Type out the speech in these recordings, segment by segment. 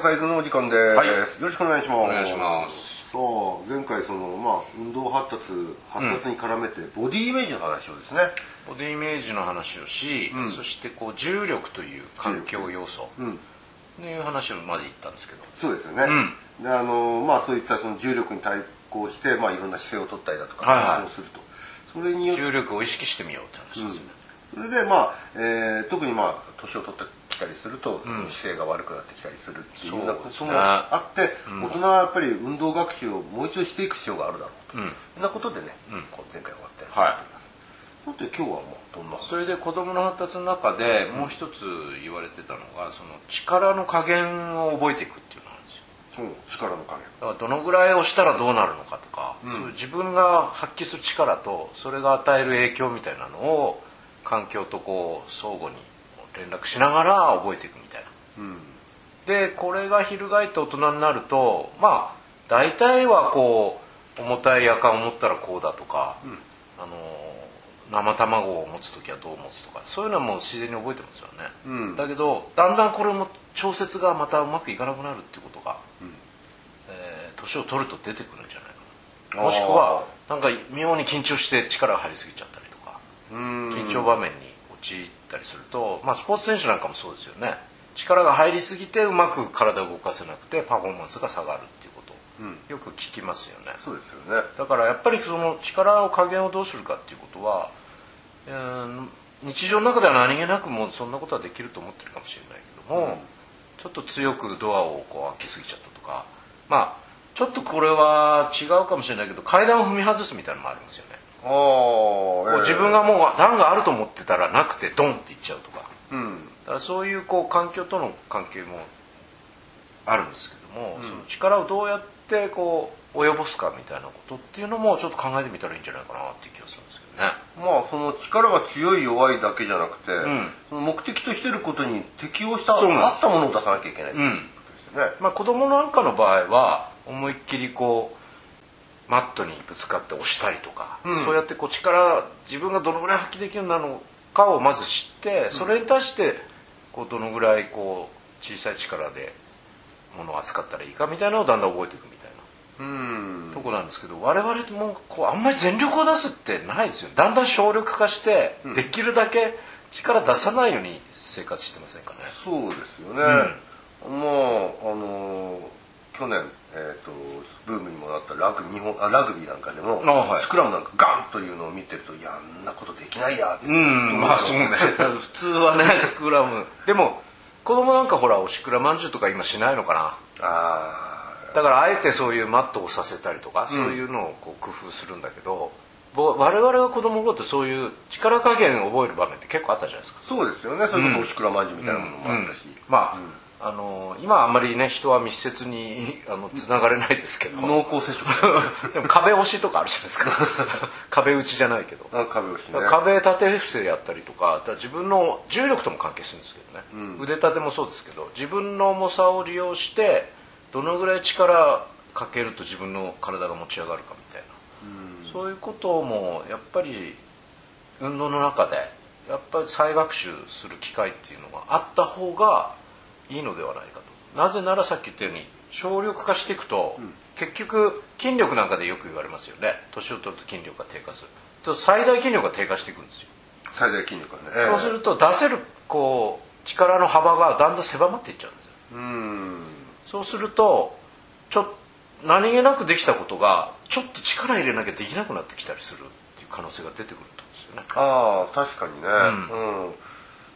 ササイズのお時間です、はい。よろしくお願いします。お願いします。そう前回そのまあ運動発達発達に絡めてボディイメージの話をですね、ボディイメージの話をし、ん。そしてこう重力という環境要素。うん。という話まで言ったんですけど。そうですよね、であのまあそういったその重力に対抗してまあいろんな姿勢を取ったりだとかはいはい。練習をすると、それによって重力を意識してみようって話ですよね、それでまあ、えー特にまあ年を取ってきたりすると、姿勢が悪くなってきたりするっていうようなこともあって、大人はやっぱり運動学習をもう一度していく必要があるだろうと、うん。そんなことでね、こう前回終わってはい。さて今日はもうどんなそれで子どもの発達の中でもう一つ言われてたのがその力の加減を覚えていくっていうのうん力の加減。だからどのぐらい押したらどうなるのかとか、そういう自分が発揮する力とそれが与える影響みたいなのを環境とこう相互に連絡しながら覚えていくみたいな。でこれが翻って大人になるとまあ大体はこう重たいやかんを持ったらこうだとか、あの生卵を持つ時はどう持つとかそういうのはもう自然に覚えてますよね、うん。だけどだんだんこれも調節がまたうまくいかなくなるっていうことがえー年、を取ると出てくるんじゃないかな。もしくはなんか妙に緊張して力が入りすぎちゃったりとかうん。緊張場面に陥ったりすると、まあ、スポーツ選手なんかもそうですよね。力が入りすぎてうまく体を動かせなくてパフォーマンスが下がるっていうこと。をよく聞きますよね、そうですよね。だからやっぱりその力を加減をどうするかっていうことは、えー日常の中では何気なくもうそんなことはできると思ってるかもしれないけども、ちょっと強くドアをこう開けすぎちゃったとかまあちょっとこれは違うかもしれないけど階段を踏み外すみたいなのもありますよね、ああ、こう自分がもう段があると思ってたらなくてドンっていっちゃうとか。うん。だからそういうこう環境との関係もあるんですけども、その力をどうやってこう及ぼすかみたいなことっていうのもちょっと考えてみたらいいんじゃないかなっていう気がするんですけどね。まあその力が強い弱いだけじゃなくて、ん。その目的としてることに適応したそうなんです。合ったものを出さなきゃいけないっていうことですよね、まあ、子供なんかの場合は思いっきりこうマットにぶつかって押したりとか、そうやってこう力自分がどのぐらい発揮できるようなのかをまず知ってそれに対してこうどのぐらいこう小さい力でものを扱ったらいいかみたいなのをだんだん覚えていくみたいな。うん。とこなんですけど我々もこうあんまり全力を出すってないですよだんだん省力化して、できるだけ力出さないように生活してませんかね。そうですよね、もうあのー去年、えー、とブームにもなったラグ日本あラグビーなんかでも、あはい。スクラムなんかガンというのを見てるといやあんなことできないやって。うんまあそうね。普通はね スクラム。でも子供なんかほらおしくらまんじゅうとか今しないのかな。あだからあえてそういうマットをさせたりとか、そういうのをこう工夫するんだけどぼ我々が子供の頃ってそういう力加減を覚える場面って結構あったじゃないですか。あそうですよね。それこそおしくらまんじゅうみたいなものもあったし、まあ、あの今あんまりね人は密接に あのつながれないですけど。濃厚接触。でも壁押しとかあるじゃないですか。壁打ちじゃないけど。あ壁押しね。壁立て伏せやったりとか自分の重力とも関係するんですけどね、腕立てもそうですけど自分の重さを利用してどのぐらい力かけると自分の体が持ち上がるかみたいな、そういうこともやっぱり運動の中でやっぱり再学習する機会っていうのがあった方がいいのではないかと。なぜならさっき言ったように省力化していくと、結局筋力なんかでよく言われますよね。年を取ると筋力が低下する。と最大筋力が低下していくんですよ、最大筋力がね。そうすると出せるこう力の幅がだんだん狭まっていっちゃうんですよ。うん。そうするとちょっ何気なくできたことがちょっと力入れなきゃできなくなってきたりするっていう可能性が出てくると思うんですよね。ああ確かにね。うん、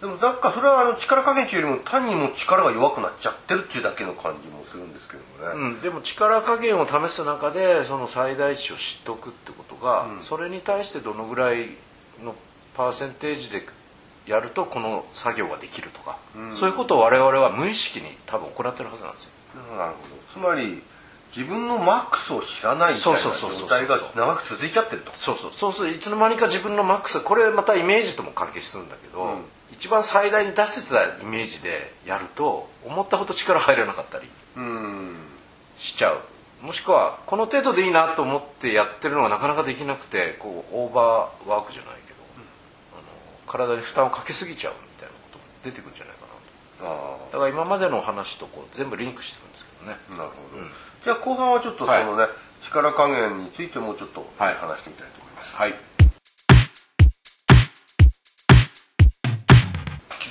でもだからそれはあの力加減というよりも単にもう力が弱くなっちゃってるっていうだけの感じもするんですけどもね、うん、でも力加減を試す中でその最大値を知っておくってことが、それに対してどのぐらいのパーセンテージでやるとこの作業ができるとか、そういうことを我々は無意識に多分行ってるはずなんですよ。なるほどつまり自分のマックスを知らないみたいなそうそうそうそう状態が長く続いちゃってると。そうそう。そうするといつの間にか自分のマックスこれまたイメージとも関係するんだけど、一番最大に出せたイメージでやると思ったほど力入らなかったりうんしちゃう。もしくはこの程度でいいなと思ってやってるのがなかなかできなくてこうオーバーワークじゃないけど、あの体に負担をかけすぎちゃうみたいなことも出てくるんじゃないかだから今までの話とこう全部リンクしてるんですけどね。なるほど、うん、じゃあ後半はちょっとそのね、はい、力加減についてもちょっと話してみたいと思います。はい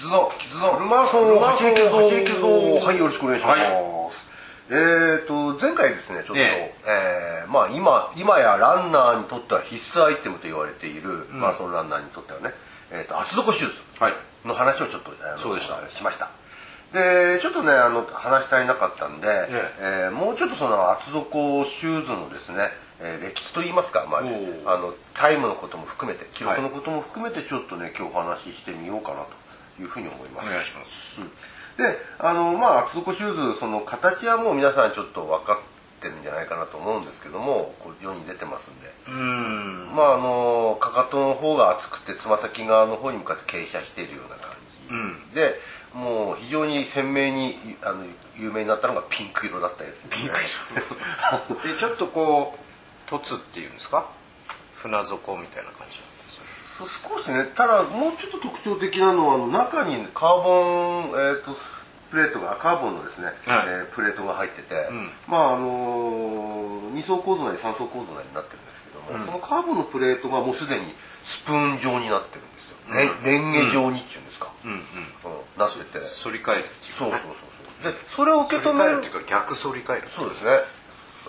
傷の傷のフルマラソン走り傷走り傷はいよろしくお願いします、はい。えーと、前回ですねちょっと、ええ。ー、まあ、今今やランナーにとっては必須アイテムと言われている、うん、マラソンランナーにとってはね、えーと、厚底シューズの話をちょっと、はい、そうでした。しました。でちょっとねあの話したいなかったんで、ええ。ー、もうちょっとその厚底シューズのですね、えー、歴史といいますか、まあ、あのタイムのことも含めて記録のことも含めてちょっとね、今日お話ししてみようかなというふうに思います。お願いします、うん。であのまあ厚底シューズその形はもう皆さんちょっと分かってるんじゃないかなと思うんですけどもこう世に出てますんで。うん。まああのかかとの方が厚くてつま先側の方に向かって傾斜しているような感じ、うん、でもう非常に鮮明にあの有名になったのがピンク色だったやつ、ね、ピンク色。でちょっとこう凸っていうんですか？船底みたいな感じ少しねただもうちょっと特徴的なのはあの中にカーボン、えーと、プレートがカーボンのですね、はい、えー、プレートが入ってて、うん、まああのー、2層構造なり3層構造なりになってるんですけども、うん、そのカーボンのプレートがもうすでにスプーン状になってるんですよ、ね、レンゲ状にっていうんですか、うん。うんなって。て反り返るっていう、そうそうそうそう。でそれを受け止める。っていうか逆反り返るそうですね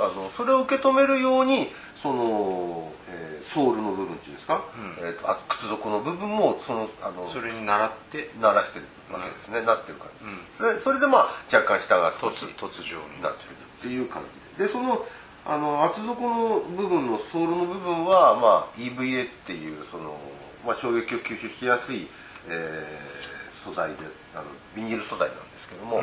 あのそれを受け止めるようにその、えー、ソールの部分っていうんですか、うん、えーと、あ靴底の部分もそのあのそれに習って。鳴らしてるわけですね、うん、なってる感じ、うん、でそれでまあ若干下が突突状に。なってるっていう感じで。でそのあの厚底の部分のソールの部分は、まあ、EVA っていうその、まあ、衝撃を吸収しやすい、えー、素材であのビニール素材なんですけども、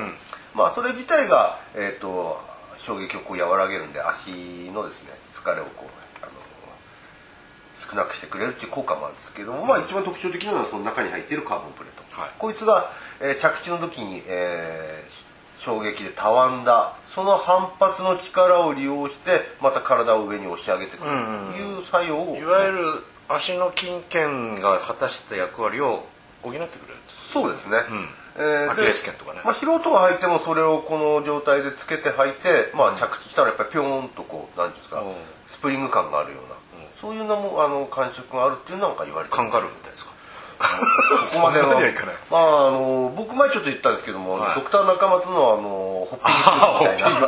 まあそれ自体が、えっ、ー、と衝撃をこう和らげるんで足のですね疲れをこうあの少なくしてくれるっていう効果もあるんですけども、まあ一番特徴的なのはその中に入っているカーボンプレート、はい、こいつが、えー、着地の時に、えー、衝撃でたわんだその反発の力を利用してまた体を上に押し上げてくるという作用を、いわゆる足の筋腱が果たした役割を補ってくれるそうですね、うんえー、アキレス腱とかね、まあ、素人が履いてもそれをこの状態でつけて履いて、まあ、着地したらやっぱりピョーンとこう何ていうんですか、スプリング感があるような、そういうのもあの感触があるっていうのが言われてカンガルーみたいですか？そこまではまああの僕前ちょっと言ったんですけども、はい、ドクター中松のあのホッピングみたいな。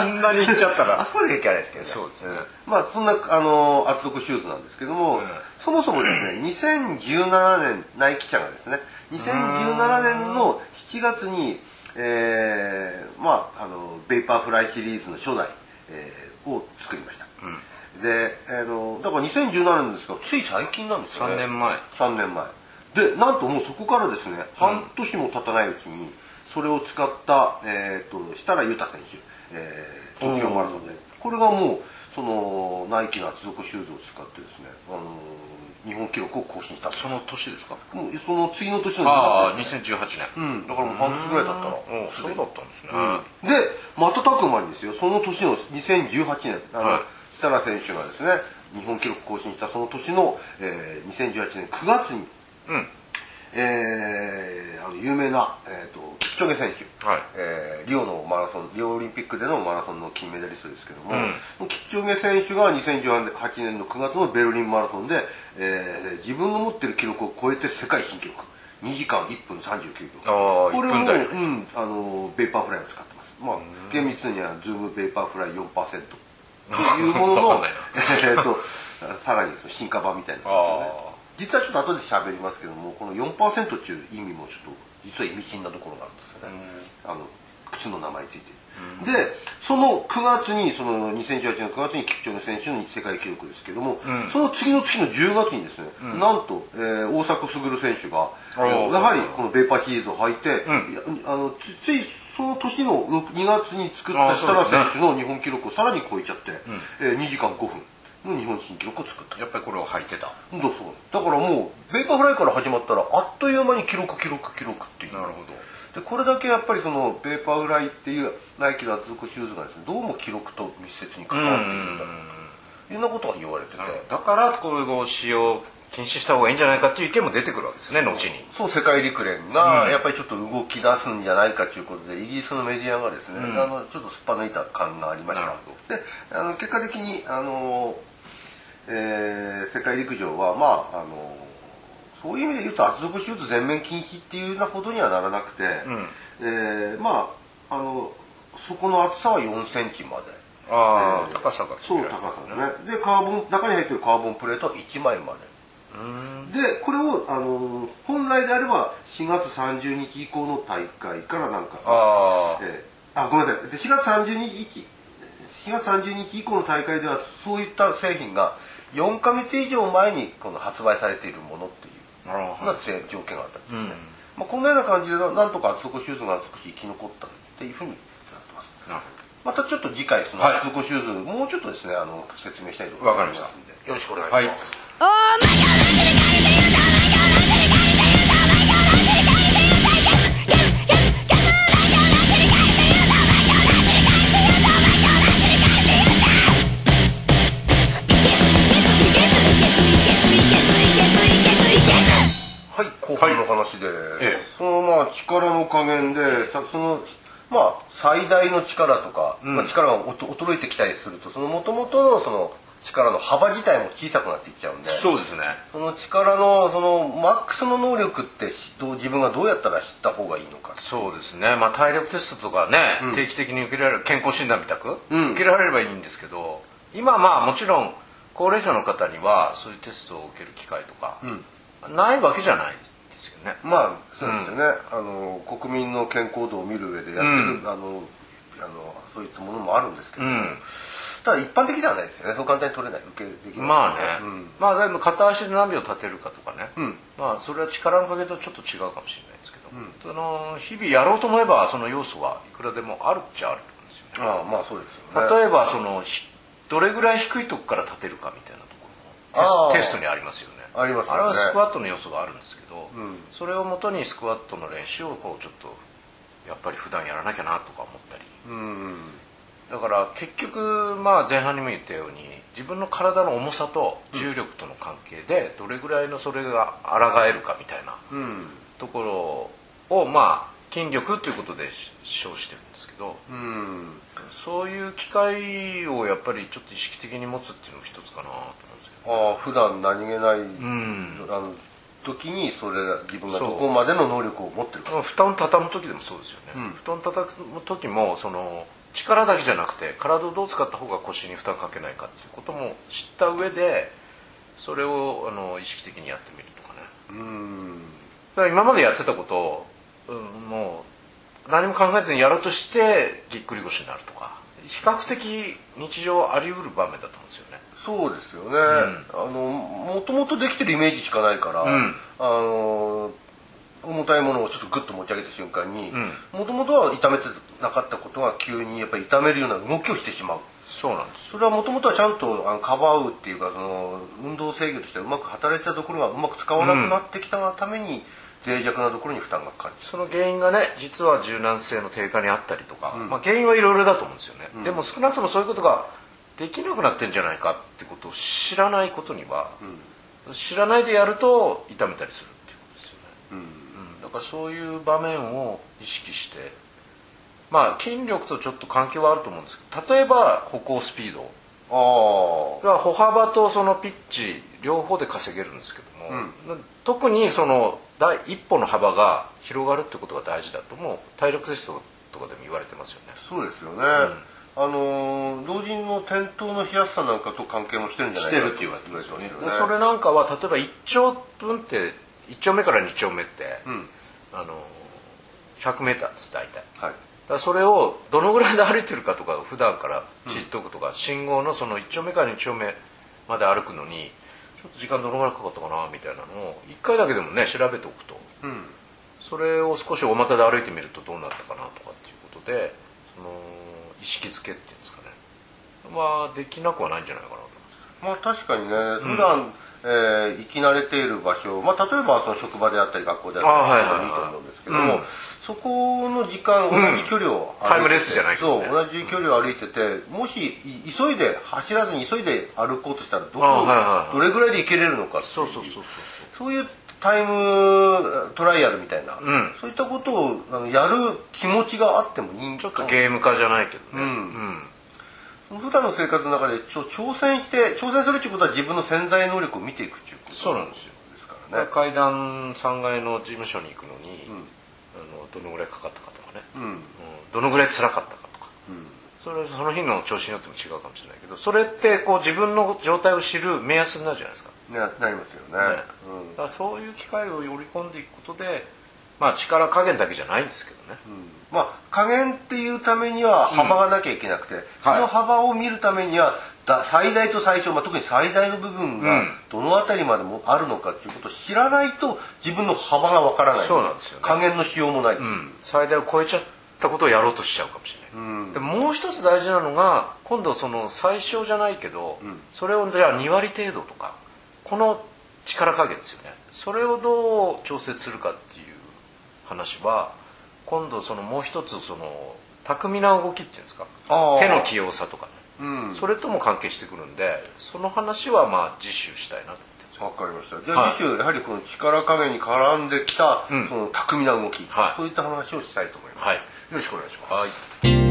あんなに言っちゃったら。あそこでいけないですけどね。そうですね。まあそんなあの厚底シューズなんですけども、うん、そもそもですね2017年ナイキ社がですね2017年の7月に、えー、まああのベイパーフライシリーズの初代、えー、を作りました、うん、で、えーの、だから2017年ですがつい最近なんですよね。3年前。3年前。でなんともうそこからですね、半年も経たないうちにそれを使った、えーと、と設楽悠太選手、えー、東京マラソンで。これがもうそのナイキの厚底シューズを使ってですね、あのー日本記録を更新したその年ですか？もうその次の年のああ2018年。うんだからもう半年ぐらいだったらそうだったんですね、うん、で瞬く間にですよその年の2018年あの、はい、設楽選手がですね日本記録更新したその年の、えー、2018年9月に、うんえー、あの有名な、えーと、キプチョゲ選手、はい。えー、リオのマラソンリオオリンピックでのマラソンの金メダリストですけども、うん、キプチョゲ選手が2018年の9月のベルリンマラソンで、えー、自分の持ってる記録を超えて世界新記録。2時間1分39秒。これを、うん、あのベーパーフライを使ってます。まあ厳密にはズームベーパーフライ4% というもののえとさらに進化版みたいな、ね、実はちょっと後で喋りますけどもこの4%っていう意味もちょっと実は意味深なところがあるんですよね、あの靴の名前について。でその9月にその2018年9月にキプチョゲ選手の世界記録ですけども、うん、その次の月の10月にですね、うん、なんと、えー、大迫傑選手がやはりこのベーパーフライを履いて、うん、あのついその年の2月に作った設楽選手の日本記録をさらに超えちゃって、うん、えー、2時間5分の日本新記録を作った。やっぱりこれを履いてた。そうそう。だからもうベーパーフライから始まったらあっという間に記録記録記録っていう。なるほど。でこれだけやっぱりそのベーパーフライっていうナイキの厚底シューズがですねどうも記録と密接に関わっているんだ。というようなことが言われてて。だからこれを使用禁止した方がいいんじゃないかっていう意見も出てくるわけですね後に。そう世界陸連がやっぱりちょっと動き出すんじゃないかということでイギリスのメディアがですね、うん、あのちょっとすっぱ抜いた感がありました。であの結果的にあの、えー、世界陸上はまああのそういう意味で言うと厚底手術全面禁止っていうようなことにはならなくて、うん、えー、まああのそこの厚さは4センチまで。ああ、えー、高さがそう高さね。でカーボン中に入ってるカーボンプレートは1枚まで。でこれをあの本来であれば4月30日以降の大会からなんかあ、えー、あごめんなさい。で4月30日4月30日以降の大会ではそういった製品が4か月以上前にこの発売されているものっていう。な条件があったんですね、うん、まあ、こんなような感じでなんとか厚底シューズが少し生き残ったっていうふうになってます。またちょっと次回その厚底シューズ、はい、もうちょっとですねあの説明したいと思いますので。よろしくお願いします、はい話で、ええ、そのまあ力の加減でそのまあ最大の力とか、うん、まあ、力が衰えてきたりするとそのもともとのその力の幅自体も小さくなっていっちゃうんでそうですね。その力のそのマックスの能力ってどう自分がどうやったら知った方がいいのか。そうですね。まあ体力テストとかね、うん、定期的に受けられる健康診断みたく、うん、受けられればいいんですけど今まあもちろん高齢者の方にはそういうテストを受ける機会とか、うん、ないわけじゃないですよね。まあそうですよね、あの国民の健康度を見る上でやってる、あのあのそういったものもあるんですけど、ただ一般的ではないですよね。そう簡単に取れない。受けできない。まあね、うん、まあでも片足で何秒立てるかとかね、うん、まあそれは力の加減とちょっと違うかもしれないですけど、うん、その日々やろうと思えばその要素はいくらでもあるっちゃあると思うんですよね。ああまあそうですよね。例えばそのどれぐらい低いとこから立てるかみたいなところもテストにありますよね。あります、ね、あれはスクワットの要素があるんですけど、それをもとにスクワットの練習をこうちょっとやっぱり普段やらなきゃなとか思ったり、うんだから結局まあ前半にも言ったように自分の体の重さと重力との関係でどれぐらいのそれが抗えるかみたいなところをまあ筋力ということで称してるんですけど、うん、そういう機会をやっぱりちょっと意識的に持つっていうのも一つかなと思うんですけど。ああ普段何気ない、うん、あの時にそれ自分がどこまでの能力を持ってるか。布団畳む時でもそうですよね、うん、布団畳む時もその力だけじゃなくて体をどう使った方が腰に負担かけないかっていうことも知った上でそれをあの意識的にやってみるとかね。うん。だから今までやってたことを、うん、もう何も考えずにやろうとしてぎっくり腰になるとか。比較的日常あり得る場面だと思うんですよねそうですよね、うん、あのもともとできてるイメージしかないから、うん、あの重たいものをちょっとグッと持ち上げた瞬間にもともとは痛めてなかったことが急にやっぱり痛めるような動きをしてしまう。そうなんです。それはもともとはちゃんとあのかばうっていうかその運動制御としてうまく働いたところがうまく使わなくなってきたために、脆弱なところに負担がかかるその原因がね実は柔軟性の低下にあったりとか、うん、まあ、原因はいろいろだと思うんですよね、うん、でも少なくともそういうことができなくなってんじゃないかってことを知らないことには、うん、知らないでやると痛めたりするっていうことですよね、かそういう場面を意識してまあ筋力とちょっと関係はあると思うんですけど例えば歩行スピード。あ歩幅とそのピッチ両方で稼げるんですけども、うん、特にその第一歩の幅が広がるってことが大事だとも体力テストとかでも言われてますよね。そうですよね、うん、あの老人の転倒のしやすさなんかと関係もしてるんじゃないかしてるって言われてますよね。それなんかは例えば1丁分って1丁目から2丁目って、うん。あの 100m です大体、はい、だそれをどのぐらいで歩いてるかとか普段から知っておくとか、うん、信号のその1丁目から2丁目まで歩くのにちょっと時間どのぐらいかかったかなみたいなのを1回だけでもね調べておくと、うん、それを少し大股で歩いてみるとどうなったかなとかっていうことでその意識づけっていうんですかね。まあできなくはないんじゃないかなと。まあ確かにね普段、えー、生き慣れている場所、まあ、例えばその職場であったり学校であったりとかいいと思うんですけども、はいはい、そこのの時間、同じ距離をタイムレスじゃないね。そう同じ距離を歩いててもしい急いで走らずに急いで歩こうとしたらどこ、どれぐらいで行けれるのかっていそうそうそうそう。そういうタイムトライアルみたいな、ん。そういったことをあのやる気持ちがあってもいいんちょっとゲーム化じゃないけどね。うん。普段の生活の中でちょ挑戦して挑戦するっていうことは自分の潜在能力を見ていくっていうことそうなんですよ。ですからね。階段3階の事務所に行くのに、あのどのぐらいかかったかとかね、うん。うん。どのぐらい辛かったかとか、それその日の調子によっても違うかもしれないけどそれってこう自分の状態を知る目安になるじゃないですか,、ねなりますよね。ね。だからそういう機会を織り込んでいくことでまあ力加減だけじゃないんですけどね、まあ加減っていうためには幅がなきゃいけなくて、その幅を見るためにはだ最大と最小、まあ、特に最大の部分がうん。どの辺りまでもあるのかっていうことを知らないと自分の幅がわからない。そうなんですよね。加減のしようもない、う。ん。最大を超えちゃったことをやろうとしちゃうかもしれない、でももう一つ大事なのが今度その最小じゃないけど、それをじゃあ2割程度とかこの力加減ですよね。それをどう調節するかっていう話は今度そのもう一つその巧みな動きっていうんですか。手の器用さとかね、うん。それとも関係してくるんでその話はまあ次週したいなとわかりました。じゃあ次週やはりこの力加減に絡んできた、ん。その巧みな動き、はい。そういった話をしたいと思います、はい。よろしくお願いします、はい